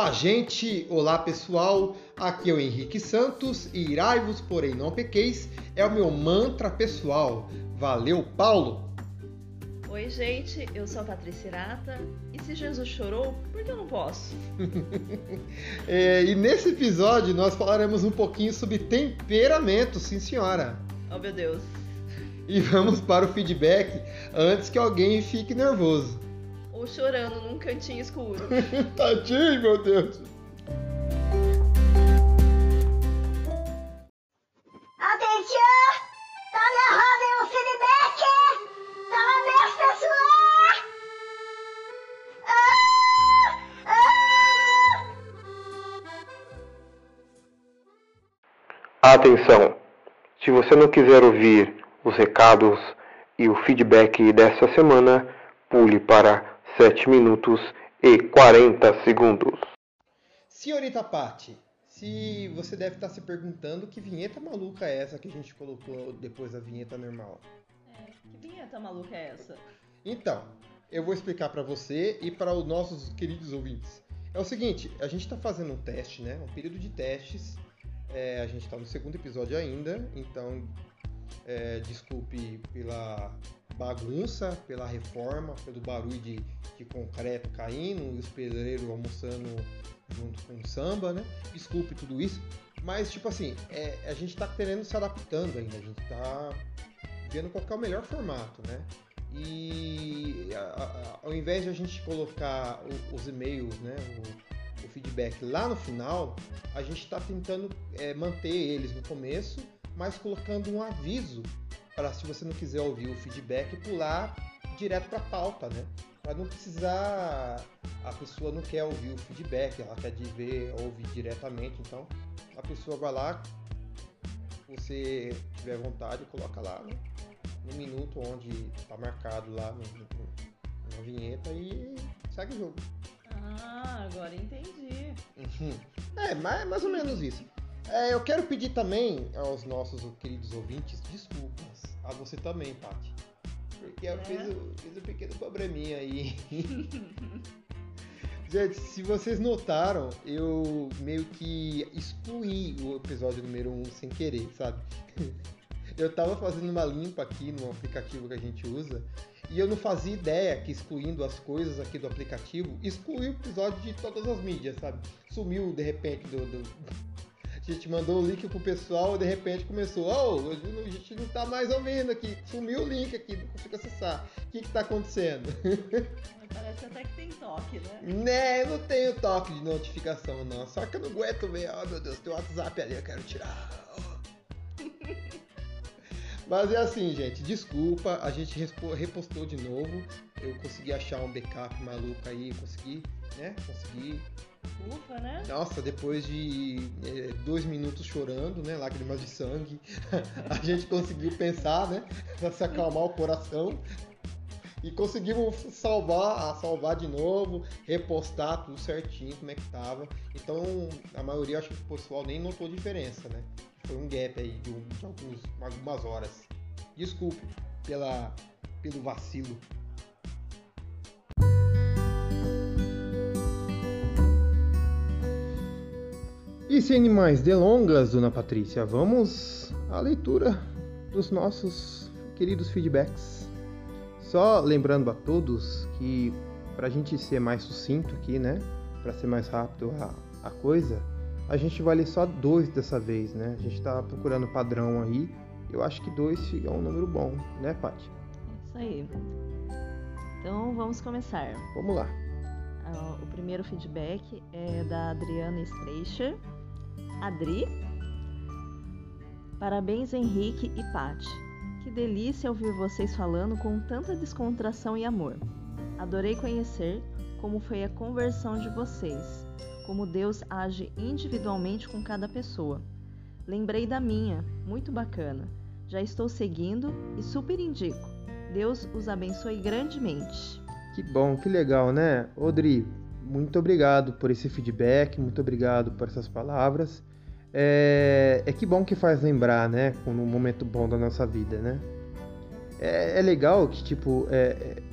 Olá, gente! Olá, pessoal! Aqui é o Henrique Santos e irai-vos, porém não pequeis, é o meu mantra pessoal. Valeu, Paulo! Oi, gente, eu sou a Patrícia Irata e se Jesus chorou, por que eu não posso? é, e nesse episódio nós falaremos um pouquinho sobre temperamento, sim senhora. Oh, meu Deus! E vamos para o feedback antes que alguém fique nervoso ou chorando num cantinho escuro. Tadinho, meu Deus. Atenção! Tá na roda o feedback! Tá aberto, pessoal! Ah! Ah! Atenção! Se você não quiser ouvir os recados e o feedback dessa semana, pule para 7 minutos e 40 segundos. Senhorita Patti, se você deve estar se perguntando que vinheta maluca é essa que a gente colocou depois da vinheta normal. É, que vinheta maluca é essa? Então, eu vou explicar para você e para os nossos queridos ouvintes. É o seguinte, a gente está fazendo um teste, né? Um período de testes. É, a gente está no segundo episódio ainda, então é, desculpe pela bagunça, pela reforma, pelo barulho de, de concreto caindo e os pedreiros almoçando junto com o samba, né? Desculpe tudo isso, mas tipo assim, é, a gente está querendo se adaptando ainda, a gente está vendo qual é o melhor formato, né? E a, a, ao invés de a gente colocar o, os e-mails, né, o, o, feedback lá no final, a gente está tentando é, manter eles no começo, mas colocando um aviso para se você não quiser ouvir o feedback, pular direto para a pauta, né? Para não precisar, a pessoa não quer ouvir o feedback, ela quer ver, ouvir diretamente, então a pessoa vai lá, você tiver vontade, coloca lá né? no minuto onde está marcado lá no, no, na vinheta e segue o jogo. Ah, agora entendi. Uhum. É, mais, mais ou menos isso. É, eu quero pedir também aos nossos queridos ouvintes desculpas. A você também, Paty. Porque eu é. fiz, fiz um pequeno probleminha aí. Gente, se vocês notaram, eu meio que excluí o episódio número 1 um sem querer, sabe? Eu tava fazendo uma limpa aqui no aplicativo que a gente usa e eu não fazia ideia que excluindo as coisas aqui do aplicativo, excluiu o episódio de todas as mídias, sabe? Sumiu de repente do, do a gente mandou o link pro pessoal e de repente começou, oh, a gente não tá mais ouvindo aqui, sumiu o link aqui, não consigo acessar. O que que tá acontecendo? Parece até que tem toque, né? Né, não tenho toque de notificação não, só que eu não aguento ver, oh meu Deus, tem o WhatsApp ali, eu quero tirar. Mas é assim, gente, desculpa, a gente repostou de novo. Eu consegui achar um backup maluco aí, consegui, né? Consegui Ufa, né? Nossa, depois de é, dois minutos chorando, né? Lágrimas de sangue, a gente conseguiu pensar, né? Pra se acalmar o coração. E conseguimos salvar, salvar de novo, repostar tudo certinho, como é que tava. Então, a maioria, acho que o pessoal nem notou diferença, né? Foi um gap aí de, de alguns, algumas horas. Desculpe pela, pelo vacilo. E sem mais delongas, dona Patrícia, vamos à leitura dos nossos queridos feedbacks. Só lembrando a todos que para a gente ser mais sucinto aqui, né, para ser mais rápido a, a coisa, a gente vai ler só dois dessa vez, né? A gente está procurando padrão aí. Eu acho que dois é um número bom, né, Paty? Isso aí. Então vamos começar. Vamos lá. Uh, o primeiro feedback é da Adriana Streicher Adri. Parabéns, Henrique e Pati. Que delícia ouvir vocês falando com tanta descontração e amor. Adorei conhecer como foi a conversão de vocês, como Deus age individualmente com cada pessoa. Lembrei da minha, muito bacana. Já estou seguindo e super indico. Deus os abençoe grandemente. Que bom, que legal, né? Odri, muito obrigado por esse feedback, muito obrigado por essas palavras. É, é que bom que faz lembrar, né? Num momento bom da nossa vida, né? É, é legal que, tipo, é, é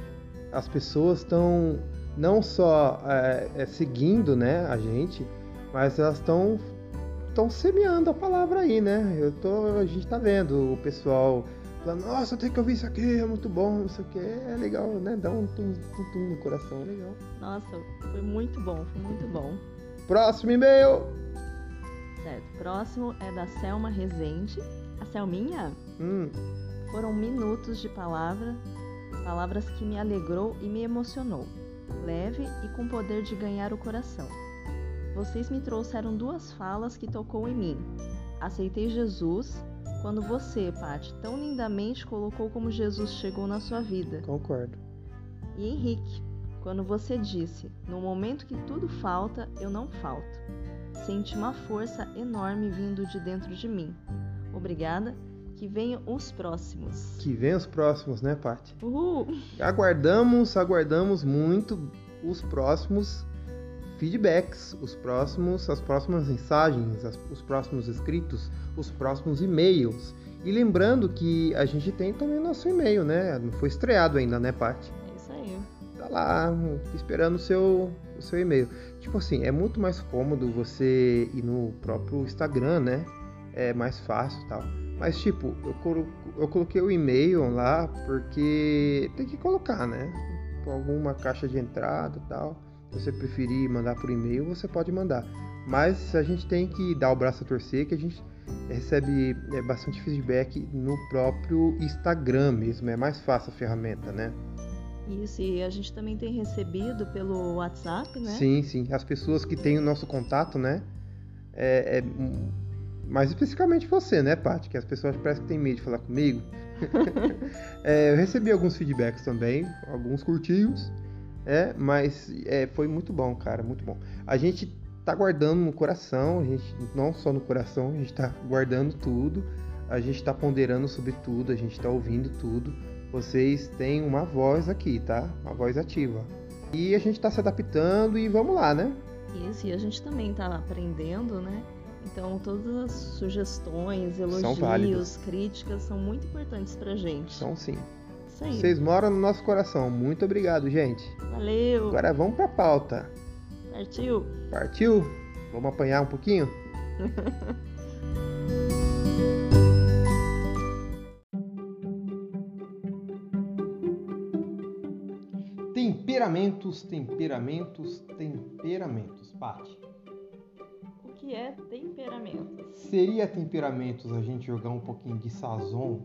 as pessoas estão não só é, é, seguindo né, a gente, mas elas estão estão semeando a palavra aí, né? Eu tô, a gente tá vendo o pessoal falando, nossa, tem que ouvir isso aqui, é muito bom, não sei o que, é legal, né? Dá um tum, tum, tum no coração, legal. Nossa, foi muito bom, foi muito bom. Próximo e-mail! Certo, próximo é da Selma Rezende. A Selminha? Hum, Foram minutos de palavra, palavras que me alegrou e me emocionou, leve e com poder de ganhar o coração. Vocês me trouxeram duas falas que tocou em mim. Aceitei Jesus quando você, Paty, tão lindamente colocou como Jesus chegou na sua vida. concordo. E Henrique, quando você disse: No momento que tudo falta, eu não falto. Senti uma força enorme vindo de dentro de mim. Obrigada. Que venham os próximos. Que vem os próximos, né, Paty? Uhul! Aguardamos, aguardamos muito os próximos feedbacks, os próximos, as próximas mensagens, as- os próximos escritos, os próximos e-mails. E lembrando que a gente tem também nosso e-mail, né? Não foi estreado ainda, né, Paty? É isso aí. Tá lá, esperando o seu, o seu e-mail. Tipo assim, é muito mais cômodo você ir no próprio Instagram, né? É mais fácil tal. Mas, tipo, eu, colo- eu coloquei o e-mail lá porque tem que colocar, né? Com alguma caixa de entrada tal. Se você preferir mandar por e-mail, você pode mandar. Mas a gente tem que dar o braço a torcer, que a gente recebe é, bastante feedback no próprio Instagram mesmo. É mais fácil a ferramenta, né? Isso, e a gente também tem recebido pelo WhatsApp, né? Sim, sim. As pessoas que têm o nosso contato, né? É, é, mais especificamente você, né, Paty? Que as pessoas parecem que têm medo de falar comigo. É, eu recebi alguns feedbacks também, alguns curtinhos, é, mas é, foi muito bom, cara, muito bom. A gente tá guardando no coração, a gente não só no coração, a gente tá guardando tudo, a gente tá ponderando sobre tudo, a gente tá ouvindo tudo. Vocês têm uma voz aqui, tá? Uma voz ativa. E a gente tá se adaptando e vamos lá, né? Isso, e a gente também tá aprendendo, né? Então, todas as sugestões, São elogios, válidas. críticas são muito importantes pra gente. Então sim. Isso aí. Vocês moram no nosso coração. Muito obrigado, gente. Valeu! Agora vamos pra pauta. Partiu! Partiu? Vamos apanhar um pouquinho? Temperamentos, temperamentos, temperamentos. Pati, O que é temperamento? seria temperamentos a gente jogar um pouquinho de sazon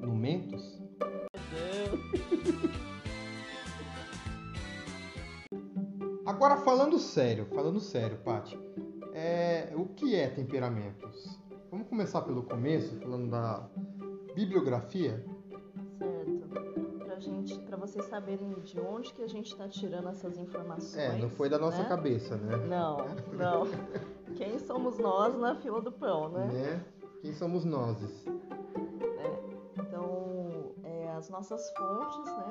no mentos? Agora falando sério, falando sério, Paty, é, o que é temperamentos? Vamos começar pelo começo, falando da bibliografia. Gente, pra vocês saberem de onde que a gente tá tirando essas informações. É, não foi da nossa né? cabeça, né? Não, não. Quem somos nós na fila do pão, né? Né? Quem somos nós? Então, é, as nossas fontes, né,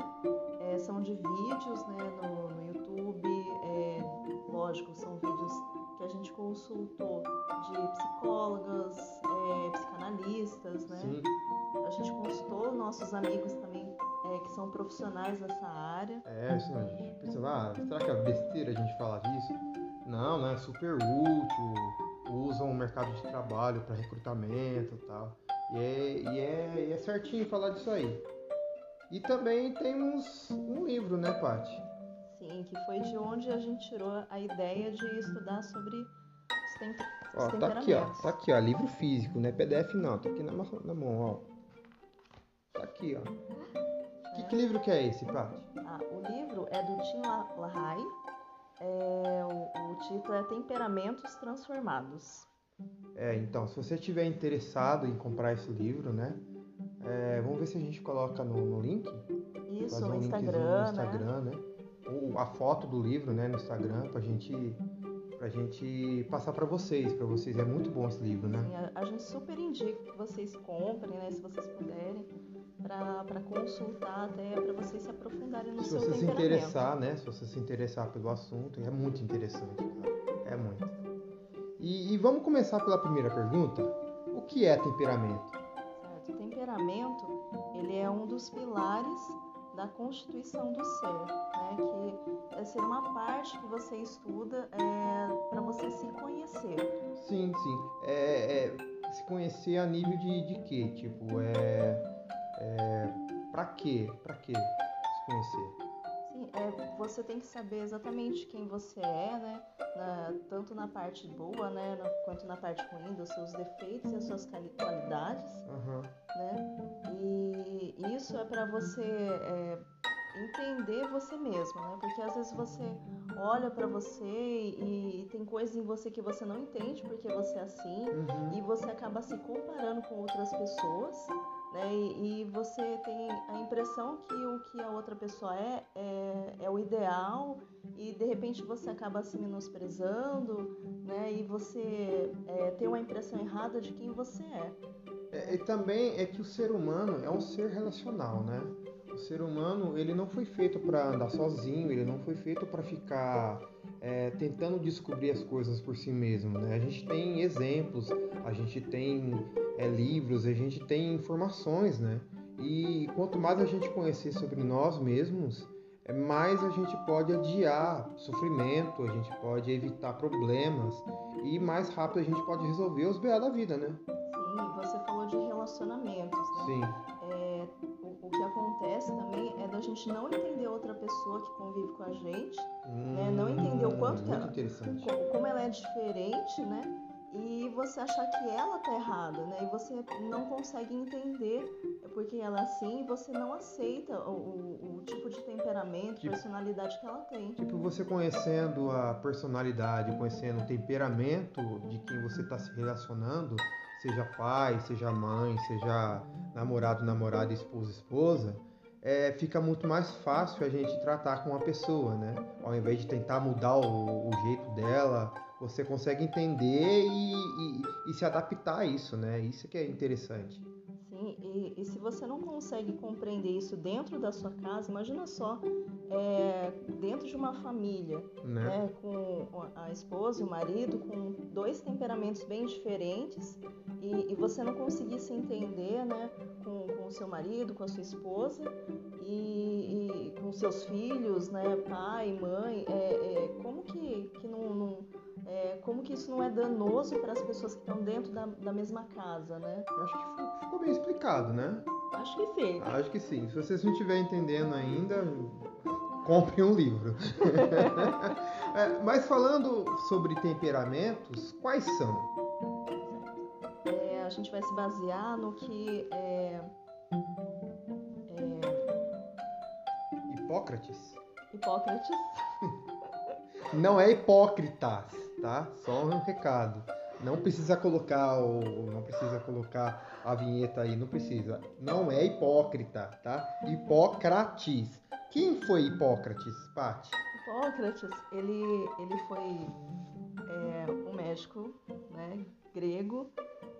é, são de vídeos, né, no, no YouTube, é, lógico, são vídeos que a gente consultou de psicólogas, é, psicanalistas, né, Sim. a gente consultou nossos amigos também é, que são profissionais dessa área, É, isso, a gente pensa, ah, será que é besteira a gente falar disso? Não, né? Super útil, usam o mercado de trabalho para recrutamento e tal. E é, e, é, e é certinho falar disso aí. E também temos um livro, né, Paty? sim, que foi de onde a gente tirou a ideia de estudar sobre os, tem, os Ó, tá aqui, ó. Tá aqui, ó. Livro físico, não é PDF não. Tá aqui na, na mão, ó. Tá aqui, ó. Que, que livro que é esse, Paty? Ah, o livro é do Tim La- LaHaye. É, o, o título é Temperamentos Transformados. É, então, se você estiver interessado em comprar esse livro, né? é, vamos ver se a gente coloca no, no link. Isso, fazer no um linkzinho Instagram, no Instagram, né? Ou a foto do livro, né, no Instagram, pra gente, pra gente passar pra vocês, pra vocês. É muito bom esse livro, né? né? Sim, a, a gente super indica que vocês comprem, né, se vocês puderem, para consultar até para vocês se aprofundarem no Se seu você se interessar, né? Se você se interessar pelo assunto, é muito interessante, cara. É muito. E, e vamos começar pela primeira pergunta. O que é temperamento? Certo? O temperamento, ele é um dos pilares da constituição do ser, né? Que é ser uma parte que você estuda é, para você se conhecer. Sim, sim. É, é se conhecer a nível de, de quê? Tipo, é, é para quê? Para quê se conhecer? Sim, é, você tem que saber exatamente quem você é, né? Na, tanto na parte boa, né? Na, quanto na parte ruim, dos seus defeitos e as suas qualidades, Aham. né? E isso é para você é, entender você mesmo, né? Porque às vezes você olha para você e, e tem coisas em você que você não entende porque você é assim Uhum. e você acaba se comparando com outras pessoas, né? E, e você tem a impressão que o que a outra pessoa é, é é o ideal e de repente você acaba se menosprezando, né? E você é, tem uma impressão errada de quem você é. É, e também é que o ser humano é um ser relacional, né? O ser humano ele não foi feito para andar sozinho, ele não foi feito para ficar é, tentando descobrir as coisas por si mesmo, né? A gente tem exemplos, a gente tem é, livros, a gente tem informações, né? E quanto mais a gente conhecer sobre nós mesmos, é, mais a gente pode adiar sofrimento, a gente pode evitar problemas e mais rápido a gente pode resolver os BA da vida, né? Sim, você falou de relacionamentos, né? Sim. É, acontece também é da gente não entender outra pessoa que convive com a gente, né? Não entender o quanto que ela- como ela é diferente, né? E você achar que ela tá errada, né? E você não consegue entender porque ela é assim e você não aceita o, o- o tipo de temperamento, Tipo- personalidade que ela tem. Tipo, você conhecendo a personalidade, conhecendo o temperamento de quem você está se relacionando, seja pai, seja mãe, seja namorado, namorada, esposa, esposa, é, fica muito mais fácil a gente tratar com a pessoa, né? Ao invés de tentar mudar o, o jeito dela, você consegue entender e, e- e se adaptar a isso, né? Isso que é interessante. Sim, e, e se você não consegue compreender isso dentro da sua casa, imagina só, é, dentro de uma família, Né? né, com a esposa e o marido, com dois temperamentos bem diferentes, e, e você não conseguir se entender, né, com, com o seu marido, com a sua esposa, e, e com seus filhos, né, pai, mãe, é, é, como que, que não, não- é, como que isso não é danoso para as pessoas que estão dentro da, da mesma casa, né? Acho que ficou- bem explicado, né? Acho que sim. Acho que sim. Se vocês não estiverem entendendo ainda, comprem um livro. É, mas falando sobre temperamentos, quais são? É, a gente vai se basear no que é, é, Hipócrates? Hipócrates Não é hipócritas, tá? Só um recado. Não precisa colocar o, não precisa colocar a vinheta aí, não precisa. Não é hipócrita, tá? Hipócrates. Quem foi Hipócrates, Paty? Hipócrates, ele, ele foi é, um médico né, grego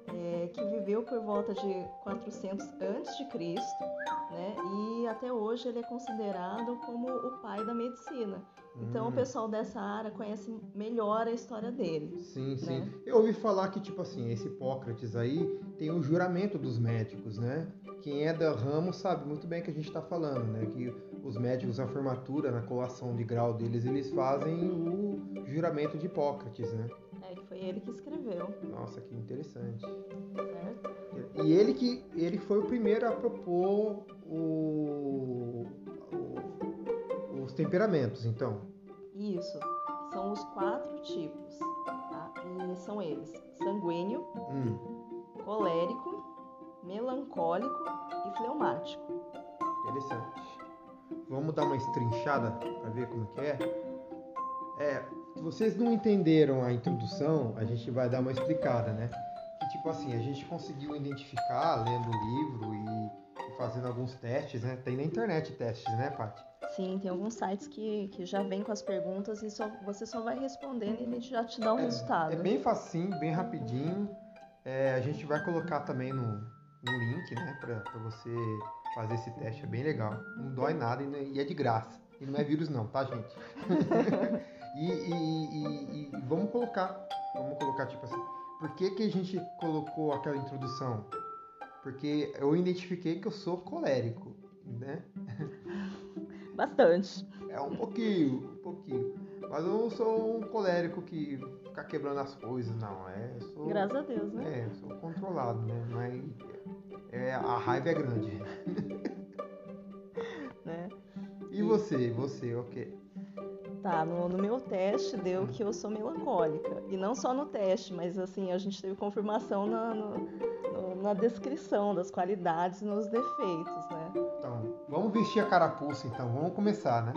é, que viveu por volta de 400 antes de Cristo, né, e até hoje ele é considerado como o pai da medicina. Então o Hum. pessoal dessa área conhece melhor a história dele. Sim, sim. né? Eu ouvi falar que, tipo assim, esse Hipócrates aí tem o juramento dos médicos, né? Quem é do ramo sabe muito bem o que a gente está falando, né? Que os médicos na formatura, na colação de grau deles, eles fazem o juramento de Hipócrates, né? É, que foi ele que escreveu, Nossa, que interessante. certo? E ele que ele foi o primeiro a propor o, o- os temperamentos, então. Isso, são os quatro tipos, tá? E são eles: sanguíneo, Hum, colérico, melancólico e fleumático. interessante. Vamos dar uma estrinchada para ver como que é? É, se vocês não entenderam a introdução, a gente vai dar uma explicada, né? Que tipo assim, a gente conseguiu identificar lendo o livro e, e fazendo alguns testes, né? Tem na internet testes, né, Paty? Sim, tem alguns sites que, que já vêm com as perguntas e só, você só vai respondendo e ele já te dá o resultado. É bem facinho, bem rapidinho. É, a gente vai colocar também no, no link, né, pra, pra você fazer esse teste. É bem legal. Não dói nada e, e é de graça. E não é vírus não, tá, gente? e, e- e- e vamos colocar, vamos colocar tipo assim. Por que, que a gente colocou aquela introdução? Porque eu identifiquei que eu sou colérico, né? Bastante. É um pouquinho, um pouquinho. Mas eu não sou um colérico que fica quebrando as coisas, não. É, sou, Graças a Deus, né? É, sou controlado, né? Mas é, a raiva é grande. né? E você? Você, o quê? Tá, no, no meu teste deu que eu sou melancólica. E não só no teste, mas assim, a gente teve confirmação na, no- no- na descrição das qualidades e nos defeitos, vamos vestir a carapuça, então. Vamos começar, né?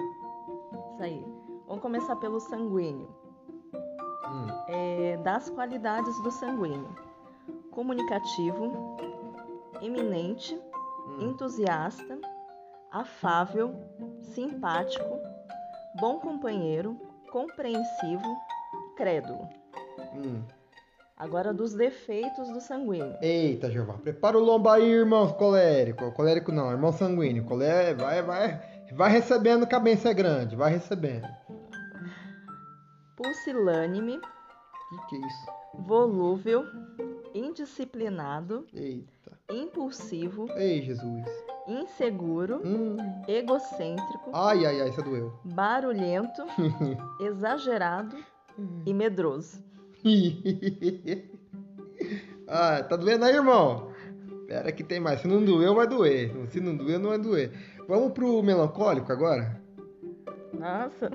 Isso aí. Vamos começar pelo sanguíneo. Hum, É, das qualidades do sanguíneo: comunicativo, eminente, hum. entusiasta, afável, simpático, bom companheiro, compreensivo, crédulo. Hum. Agora dos defeitos do sanguíneo. Eita, Jeová. Prepara o lombo aí, irmão colérico. Colérico não, irmão sanguíneo. Colé, vai, vai, vai recebendo que a benção é grande. Vai recebendo. Pusilânime, Que que é isso? volúvel, indisciplinado, Eita. impulsivo, Ei, Jesus. inseguro, Hum. egocêntrico, Ai, ai, ai, isso doeu. barulhento, exagerado e medroso. ah, tá doendo aí, irmão? Pera que tem mais. Se não doeu, vai doer. Se não doeu, não vai doer. Vamos pro melancólico agora? Nossa,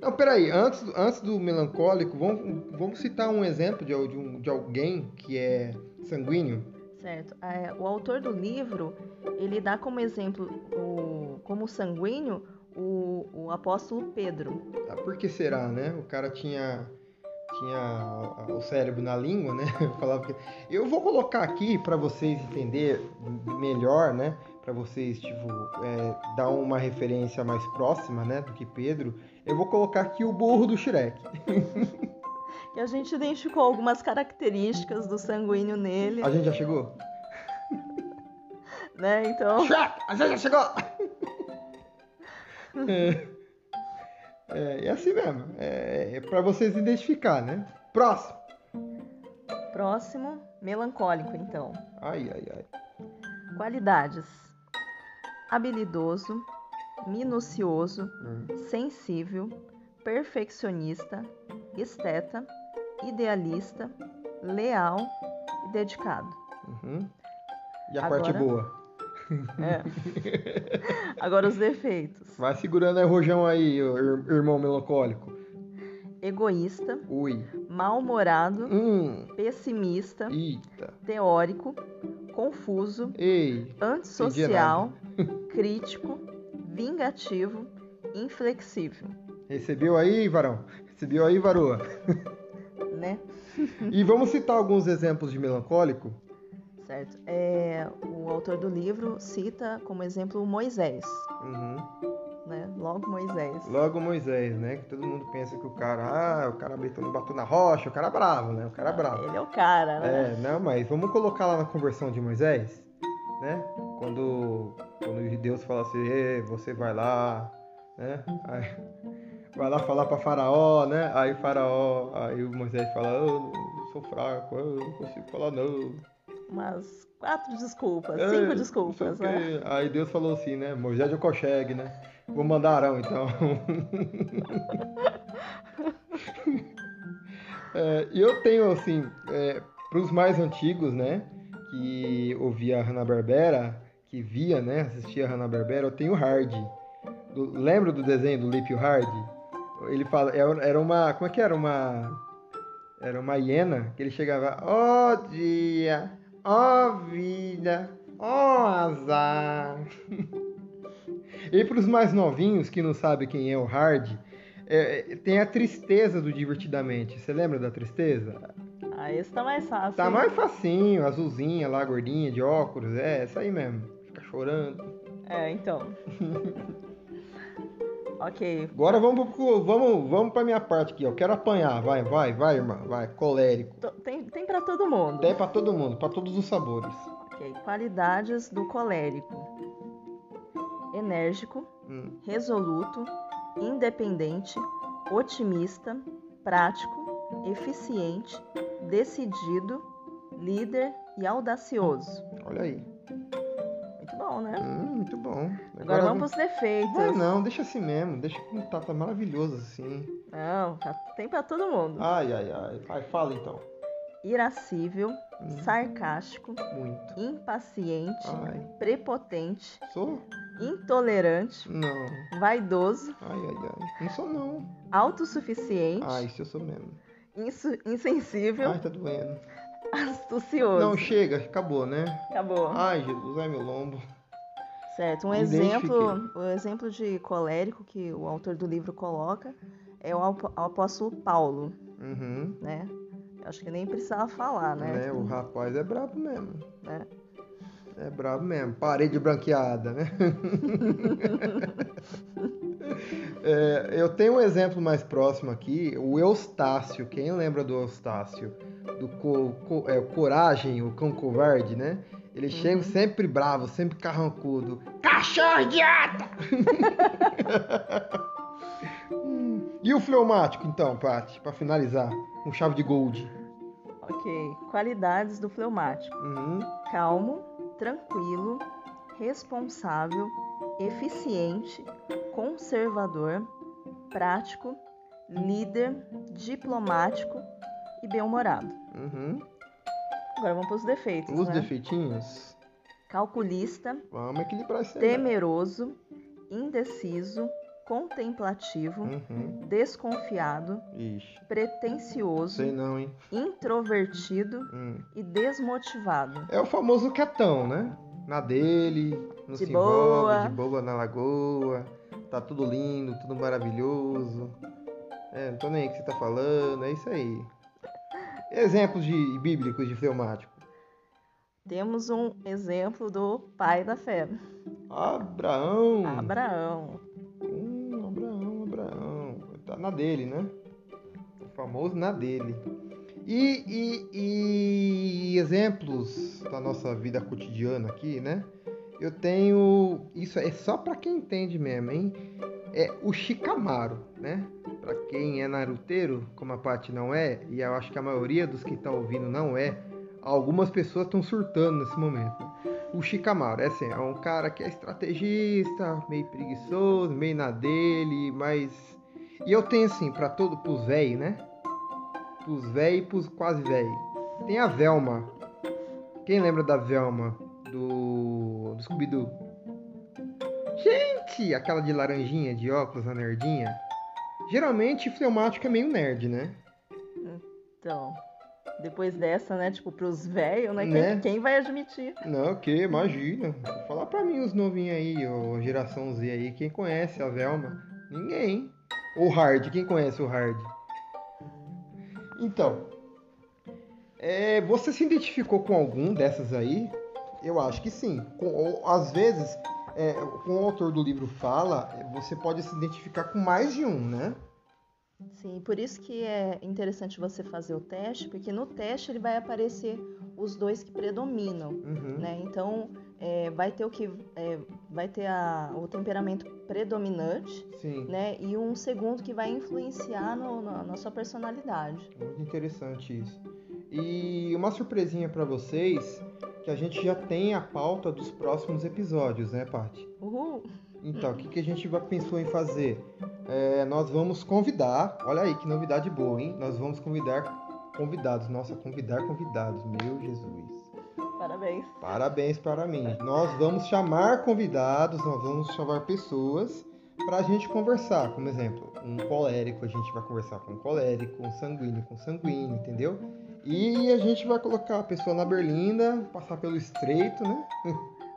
Não, peraí. Antes, antes do melancólico, vamos, vamos citar um exemplo de, de, um- de alguém que é sanguíneo. certo. É, o autor do livro, ele dá como exemplo, o, como sanguíneo, o, o apóstolo Pedro. Ah, Por que será, né? O cara tinha tinha o cérebro na língua, né? Falava que eu vou colocar aqui para vocês entender melhor, né? Para vocês tipo é, dar uma referência mais próxima, né? Do que Pedro. Eu vou colocar aqui o burro do Shrek. E a gente identificou algumas características do sanguíneo nele, A gente já chegou? né? Então, Shrek, a gente já chegou. é, é, é assim mesmo. É, é para vocês identificar, né? Próximo. próximo, melancólico, então. Ai, ai, ai. Qualidades: habilidoso, minucioso, Hum. sensível, perfeccionista, esteta, idealista, leal e dedicado. Uhum. E a Agora- parte boa? É. Agora os defeitos: Vai segurando aí rojão aí, irmão melancólico. egoísta, Ui. mal-humorado, Hum. pessimista, Eita. teórico, confuso, Ei. antissocial, crítico, vingativo, inflexível, Recebeu aí, varão? Recebeu aí, varoa? né? E vamos citar alguns exemplos de melancólico? Certo. É, o autor do livro cita como exemplo Moisés, Uhum. né? Logo Moisés. Logo Moisés, né? Que todo mundo pensa que o cara, ah, o cara bateu, bateu na rocha, o cara é bravo, né? O cara é bravo. Ele é o cara, né? É, não, mas vamos colocar lá na conversão de Moisés, né? Quando, quando Deus fala assim, "Ê, você vai lá, né? Aí, vai lá falar pra faraó, né? Aí faraó, aí o Moisés fala, eu sou fraco, eu não consigo falar não. Umas quatro desculpas, É, cinco não desculpas, né? Aí Deus falou assim, né? Moisés não consegue, né? Vou mandar Arão, então. É, eu tenho, assim, é, para os mais antigos, né? Que ouvia a Hanna-Barbera, que via, né? Assistia a Hanna-Barbera, eu tenho Hard. Do- lembra do desenho do Lip Hard? Ele fala, era era uma, como é que era? Uma, era uma hiena que ele chegava, ó dia, ó vida, ó azar. e para os mais novinhos que não sabem quem é o Hard, é, tem a tristeza do Divertidamente. Você lembra da tristeza? Ah, esse tá mais fácil. Tá mais facinho, azulzinha lá, gordinha, de óculos, é, essa aí mesmo. Fica chorando. É, então. ok. Agora vamos, pro- vamos, vamos pra minha parte aqui, ó. Quero apanhar, vai, vai, vai, irmã, vai, colérico. Tem, tem para todo mundo. Tem pra todo mundo, pra todos os sabores. Ok. Qualidades do colérico: enérgico, Hum. resoluto, independente, otimista, prático, eficiente, decidido, líder e audacioso. Olha aí. Muito bom. né? Hum, muito bom. Agora, vamos pros defeitos. Não, não, deixa assim mesmo. Deixa como tá, tá maravilhoso assim. Não, tá- tem pra todo mundo. Ai, ai, ai. Vai, fala então. Irascível, Hum, sarcástico, muito. impaciente, Ai, prepotente, sou? intolerante, Não. vaidoso, Ai, ai, ai. Não sou não. autossuficiente, Ai, isso eu sou mesmo. insensível, Ai, tá doendo. astucioso. Não, chega, acabou, né? Acabou. Ai, Jesus, ai meu lombo. Certo, um exemplo, o exemplo de colérico que o autor do livro coloca é o apó- o apóstolo Paulo, Uhum. né? Acho que nem precisava falar, né? É, o rapaz é brabo mesmo. Né? É brabo mesmo. Parede branqueada, né? É, eu tenho um exemplo mais próximo aqui, o Eustácio. Quem lembra do Eustácio? Do co- co- é, Coragem, o cão covarde, né? Ele chega sempre bravo, sempre carrancudo. Cachorro idiota! E o fleumático, então, Paty, pra finalizar, com chave de gold. Ok, qualidades do fleumático. Uhum. calmo, tranquilo, responsável, eficiente, conservador, prático, líder, diplomático e bem-humorado. Uhum. Agora vamos para os defeitos, Os né? defeitinhos. Calculista, Vamos equilibrar isso aí. temeroso, indeciso, contemplativo, Uhum. desconfiado, Ixi. pretensioso, Sei não, hein? introvertido Hum. e desmotivado. É o famoso quietão, né? Na dele, não De se boa. envolve, de boa na lagoa. Tá tudo lindo, tudo maravilhoso. É, não tô nem aí o que você tá falando, é isso aí. Exemplos de bíblicos de fleumático. Temos um exemplo do pai da fé, Abraão. Abraão. Hum, Abraão, Abraão. Tá na dele, né? O famoso na dele. E, e- e exemplos da nossa vida cotidiana aqui, né? Eu tenho. Isso é só pra quem entende mesmo, hein? É o Shikamaru, né? Pra quem é naruteiro, como a Paty não é, e eu acho que a maioria dos que tá ouvindo não é, algumas pessoas estão surtando nesse momento. O Shikamaru, é assim, é um cara que é estrategista, meio preguiçoso, meio na dele, mas. E eu tenho assim, pra todo, pros velhos, né? Pros velhos e pros quase velhos. Tem a Velma. Quem lembra da Velma? Do. do Scooby-Doo? Gente! Aquela de laranjinha, de óculos, a nerdinha. Geralmente, fleumático é meio nerd, né? Então, depois dessa, né, tipo, pros velhos, né, Né? Quem, quem vai admitir? Não, que imagina. Falar pra mim os novinhos aí, ó, geração Z aí, quem conhece a Velma? Ninguém. O Hard, quem conhece o Hard? Então, é, você se identificou com algum dessas aí? Eu acho que sim. Com- ou, às vezes, é, como o autor do livro fala, você pode se identificar com mais de um, né? Sim, por isso que é interessante você fazer o teste, porque no teste ele vai aparecer os dois que predominam, Uhum. né? Então, é, vai ter o que é, vai ter a- o temperamento predominante, Sim. né? E um segundo que vai influenciar no- na, na sua personalidade. Muito interessante isso. E uma surpresinha pra vocês, que a gente já tem a pauta dos próximos episódios, né, Paty? Uhul! Então, o que, que a gente pensou em fazer? É, nós vamos convidar, olha aí que novidade boa, hein? Nós vamos convidar convidados. Nossa, convidar convidados, meu Jesus. Parabéns. Parabéns para mim. Nós vamos chamar convidados, nós vamos chamar pessoas para a gente conversar. Como exemplo, um colérico, a gente vai conversar com um colérico, um sanguíneo com um sanguíneo, entendeu? E a gente vai colocar a pessoa na berlinda, passar pelo estreito, né?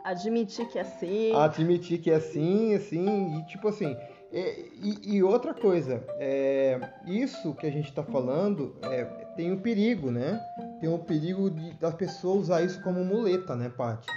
Admitir que é assim. Admitir que é assim, assim, e tipo assim. é, E, e outra coisa, é, isso que a gente está falando é, tem um perigo, né? Tem um perigo de, da pessoa usar isso como muleta, né, Paty?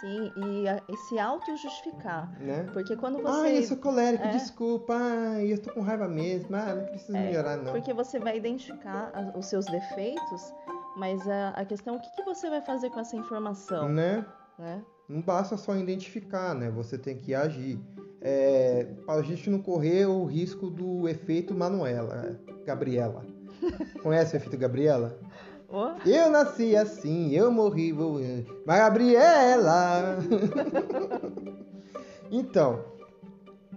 Sim, e, a- e se auto-justificar. Né? Porque quando você. Ai, eu sou colérico, É. desculpa. Ai, eu tô com raiva mesmo. Ah, não preciso É, melhorar, não. Porque você vai identificar os seus defeitos, mas a, a questão é o que, que você vai fazer com essa informação, Né? né? Não basta só identificar, né? Você tem que agir. É, para a gente não correr o risco do efeito Manuela, Gabriela. Conhece o efeito Gabriela? Ô, Eu nasci assim, eu morri, vou. Mas Gabriela! então,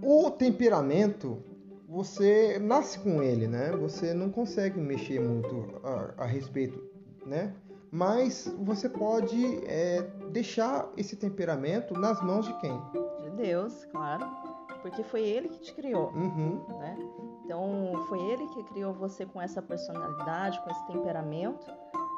o temperamento, você nasce com ele, né? Você não consegue mexer muito a, a respeito, né? Mas você pode é, deixar esse temperamento nas mãos de quem? de Deus, claro. Porque foi ele que te criou. Uhum, né? Então foi ele que criou você com essa personalidade, com esse temperamento,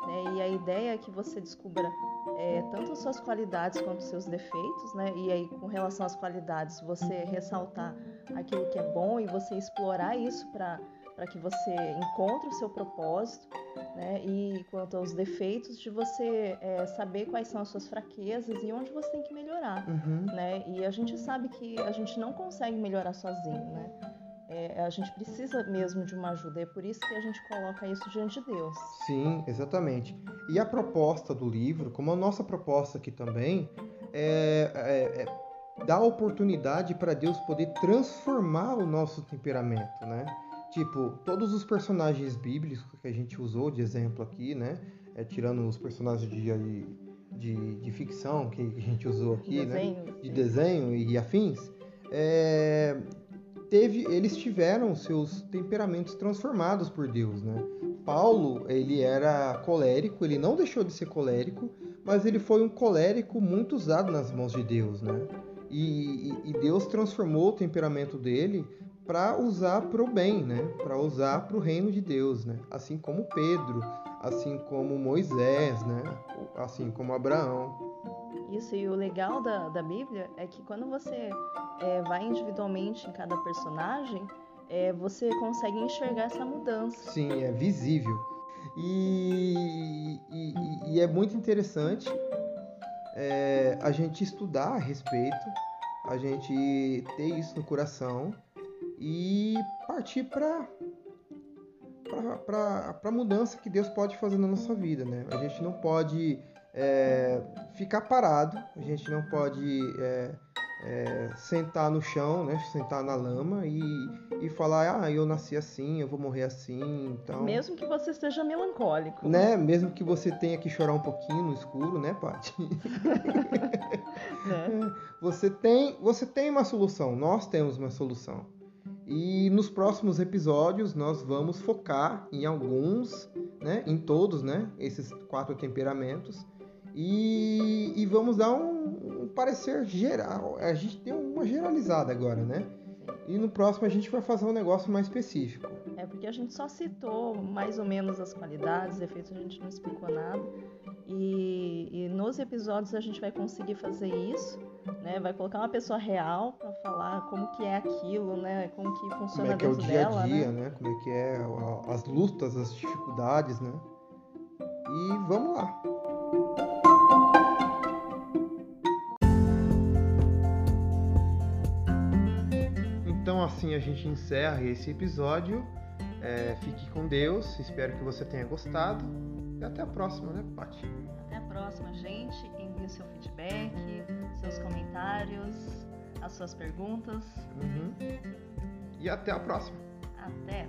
né? E a ideia é que você descubra é, tanto as suas qualidades quanto os seus defeitos, né? E aí com relação às qualidades, você ressaltar aquilo que é bom e você explorar isso para para que você encontre o seu propósito, né? E quanto aos defeitos, de você é, saber quais são as suas fraquezas e onde você tem que melhorar uhum. né? E a gente sabe que a gente não consegue melhorar sozinho, né? É, a gente precisa mesmo de uma ajuda, é por isso que a gente coloca isso diante de Deus. Sim, exatamente. E a proposta do livro, como a nossa proposta aqui também, é, é, é dar oportunidade para Deus poder transformar o nosso temperamento, né? Tipo, todos os personagens bíblicos que a gente usou de exemplo aqui, né? É, tirando os personagens de, de, de ficção que a gente usou aqui, né? Desenho, de desenho e afins, é, teve, eles tiveram seus temperamentos transformados por Deus, né? Paulo, ele era colérico, ele não deixou de ser colérico, mas ele foi um colérico muito usado nas mãos de Deus, né? E, e- e Deus transformou o temperamento dele para usar para o bem, né? Para usar para o reino de Deus, né? Assim como Pedro, assim como Moisés, né? Assim como Abraão. Isso, e o legal da, da Bíblia é que quando você é, vai individualmente em cada personagem, é, você consegue enxergar essa mudança. Sim, é visível. E, e- e- é muito interessante é, a gente estudar a respeito, a gente ter isso no coração e partir para para a mudança que Deus pode fazer na nossa vida, né? A gente não pode é, ficar parado, a gente não pode é, é, sentar no chão, né? Sentar na lama e, e falar, ah, eu nasci assim, eu vou morrer assim, então... Mesmo que você seja melancólico. Né? Mesmo que você tenha que chorar um pouquinho no escuro, né, Paty? né? Você tem, você tem uma solução, nós temos uma solução. E nos próximos episódios nós vamos focar em alguns, né, em todos, né, esses quatro temperamentos e, e vamos dar um, um parecer geral. A gente tem uma generalizada agora, né? E no próximo a gente vai fazer um negócio mais específico. É porque a gente só citou mais ou menos as qualidades, efeitos, a gente não explicou nada. E, e nos episódios a gente vai conseguir fazer isso, né? Vai colocar uma pessoa real para falar como que é aquilo, né? Como que Como funciona é que é o dia a dela, dia, né? né? Como é que é a- as lutas, as dificuldades, né? E vamos lá. Assim a gente encerra esse episódio. É, fique com Deus, espero que você tenha gostado. E até a próxima, né, Paty? Até a próxima, gente. Envie o seu feedback, seus comentários, as suas perguntas. Uhum. E até a próxima. Até!